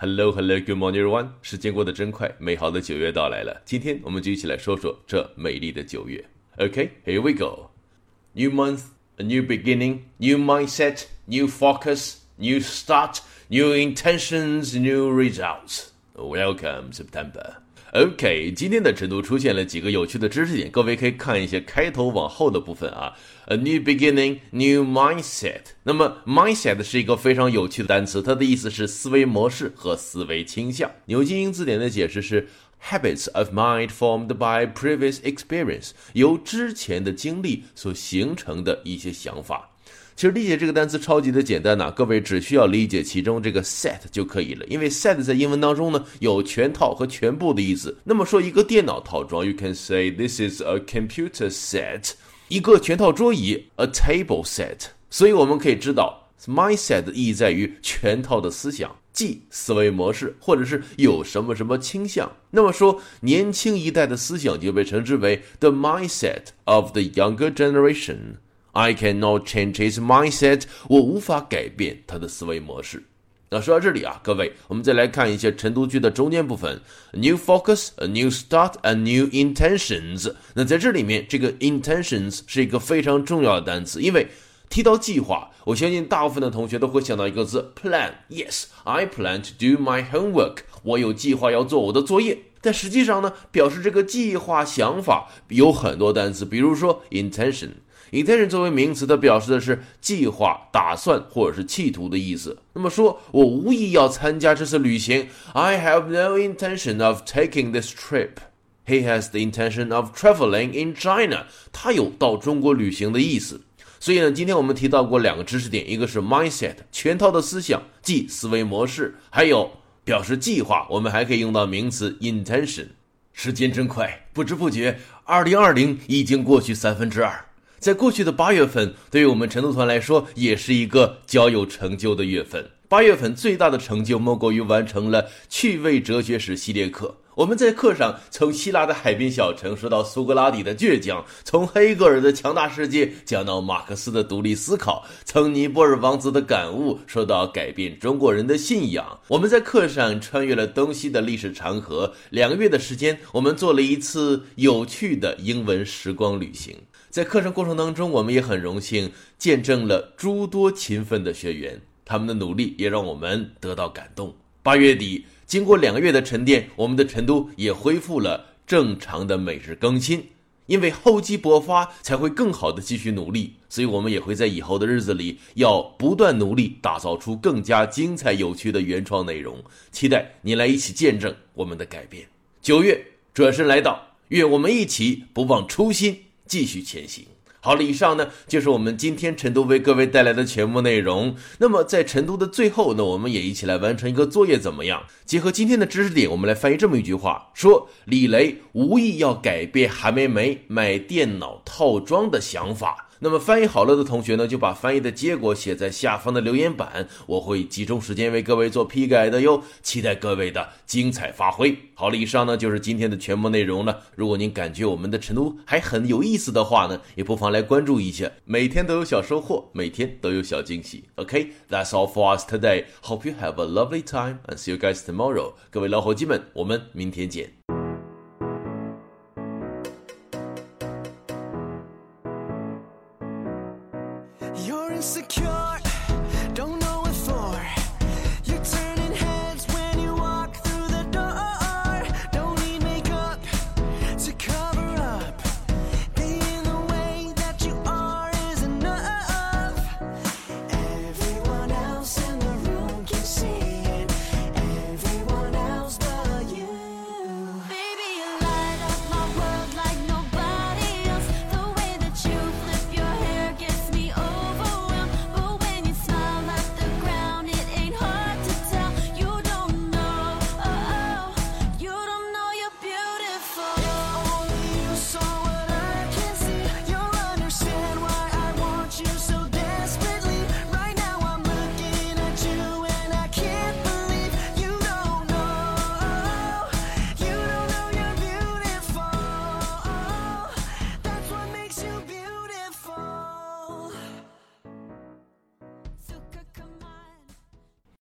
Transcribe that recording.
Hello, hello, good morning, everyone。时间过得真快，美好的九月到来了。今天我们就一起来说说这美丽的九月。Okay, here we go. New month, a new beginning, new mindset, new focus, new start, new intentions, new results. Welcome, September. OK，今天的晨读出现了几个有趣的知识点，各位可以看一些开头往后的部分啊。A new beginning, new mindset。那么，mindset 是一个非常有趣的单词，它的意思是思维模式和思维倾向。牛津英字典的解释是 habits of mind formed by previous experience，由之前的经历所形成的一些想法。其实理解这个单词超级的简单呐，各位只需要理解其中这个 set 就可以了。因为 set 在英文当中呢有全套和全部的意思。那么说一个电脑套装，you can say this is a computer set，一个全套桌椅，a table set。所以我们可以知道，mindset 的意义在于全套的思想，即思维模式，或者是有什么什么倾向。那么说年轻一代的思想就被称之为 the mindset of the younger generation。I cannot change his mindset。我无法改变他的思维模式。那说到这里啊，各位，我们再来看一些晨读句的中间部分：new focus, a new start, a new intentions。那在这里面，这个 intentions 是一个非常重要的单词，因为提到计划，我相信大部分的同学都会想到一个字 plan。Yes, I plan to do my homework。我有计划要做我的作业。但实际上呢，表示这个计划想法有很多单词，比如说 intention。Intention 作为名词，它表示的是计划、打算或者是企图的意思。那么说，我无意要参加这次旅行。I have no intention of taking this trip. He has the intention of traveling in China. 他有到中国旅行的意思。所以呢，今天我们提到过两个知识点，一个是 mindset 全套的思想，即思维模式；还有表示计划，我们还可以用到名词 intention。时间真快，不知不觉，二零二零已经过去三分之二。在过去的八月份，对于我们晨读团来说，也是一个较有成就的月份。八月份最大的成就莫过于完成了趣味哲学史系列课。我们在课上从希腊的海滨小城说到苏格拉底的倔强，从黑格尔的强大世界讲到马克思的独立思考，从尼泊尔王子的感悟说到改变中国人的信仰。我们在课上穿越了东西的历史长河。两个月的时间，我们做了一次有趣的英文时光旅行。在课程过程当中，我们也很荣幸见证了诸多勤奋的学员，他们的努力也让我们得到感动。八月底，经过两个月的沉淀，我们的成都也恢复了正常的每日更新。因为厚积薄发，才会更好的继续努力，所以我们也会在以后的日子里要不断努力，打造出更加精彩有趣的原创内容。期待你来一起见证我们的改变。九月转身来到，愿我们一起不忘初心。继续前行。好了，以上呢就是我们今天成都为各位带来的全部内容。那么在成都的最后呢，我们也一起来完成一个作业，怎么样？结合今天的知识点，我们来翻译这么一句话：说李雷无意要改变韩梅梅买电脑套装的想法。那么翻译好了的同学呢，就把翻译的结果写在下方的留言板，我会集中时间为各位做批改的哟。期待各位的精彩发挥。好了，以上呢就是今天的全部内容了。如果您感觉我们的晨读还很有意思的话呢，也不妨来关注一下，每天都有小收获，每天都有小惊喜。OK，that's all for us today. Hope you have a lovely time and see you guys tomorrow. 各位老伙计们，我们明天见。You're insecure. Don't